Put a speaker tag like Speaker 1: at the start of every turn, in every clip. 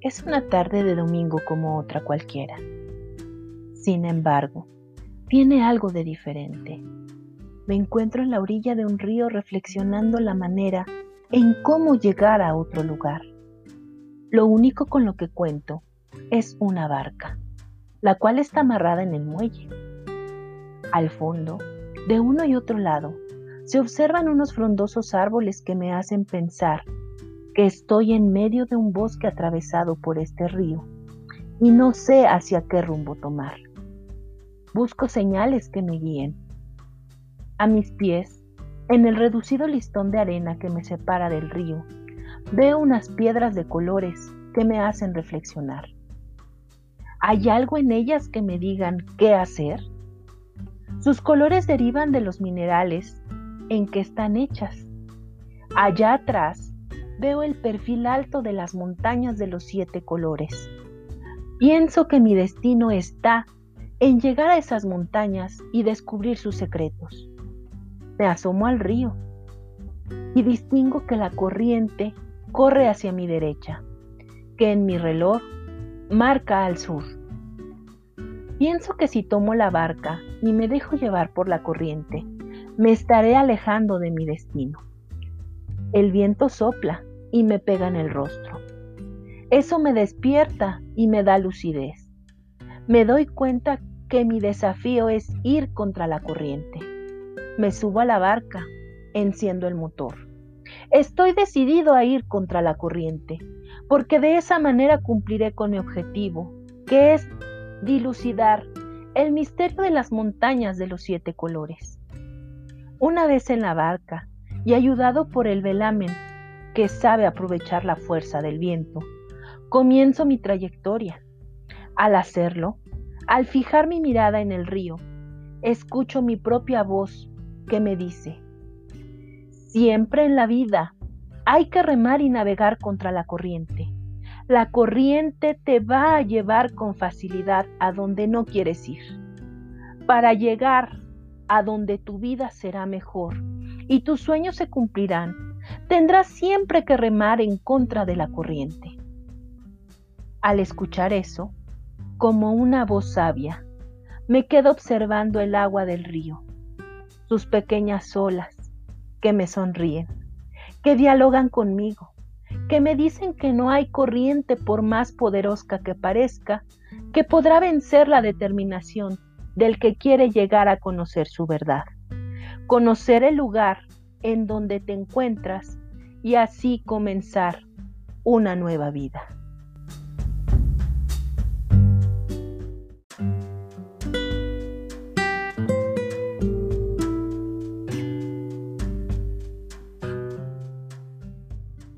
Speaker 1: Es una tarde de domingo como otra cualquiera. Sin embargo, tiene algo de diferente. Me encuentro en la orilla de un río reflexionando la manera en cómo llegar a otro lugar. Lo único con lo que cuento es una barca, la cual está amarrada en el muelle. Al fondo, de uno y otro lado, se observan unos frondosos árboles que me hacen pensar que estoy en medio de un bosque atravesado por este río y no sé hacia qué rumbo tomar. Busco señales que me guíen. A mis pies, en el reducido listón de arena que me separa del río, veo unas piedras de colores que me hacen reflexionar. ¿Hay algo en ellas que me digan qué hacer? Sus colores derivan de los minerales en que están hechas. Allá atrás veo el perfil alto de las montañas de los siete colores. Pienso que mi destino está en llegar a esas montañas y descubrir sus secretos. Me asomo al río y distingo que la corriente corre hacia mi derecha, que en mi reloj marca al sur. Pienso que si tomo la barca y me dejo llevar por la corriente, me estaré alejando de mi destino. El viento sopla y me pega en el rostro. Eso me despierta y me da lucidez. Me doy cuenta que mi desafío es ir contra la corriente. Me subo a la barca, enciendo el motor. Estoy decidido a ir contra la corriente, porque de esa manera cumpliré con mi objetivo, que es dilucidar el misterio de las montañas de los siete colores. Una vez en la barca y ayudado por el velamen, que sabe aprovechar la fuerza del viento, comienzo mi trayectoria. Al hacerlo, al fijar mi mirada en el río, escucho mi propia voz que me dice, siempre en la vida hay que remar y navegar contra la corriente. La corriente te va a llevar con facilidad a donde no quieres ir. Para llegar a donde tu vida será mejor y tus sueños se cumplirán, tendrás siempre que remar en contra de la corriente. Al escuchar eso, como una voz sabia, me quedo observando el agua del río, sus pequeñas olas que me sonríen, que dialogan conmigo, que me dicen que no hay corriente por más poderosa que parezca, que podrá vencer la determinación del que quiere llegar a conocer su verdad, conocer el lugar en donde te encuentras y así comenzar una nueva vida.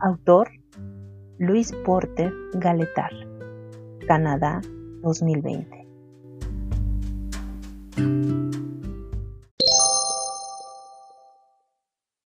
Speaker 1: Autor Luis Porter Galetar, Canadá 2020. thank you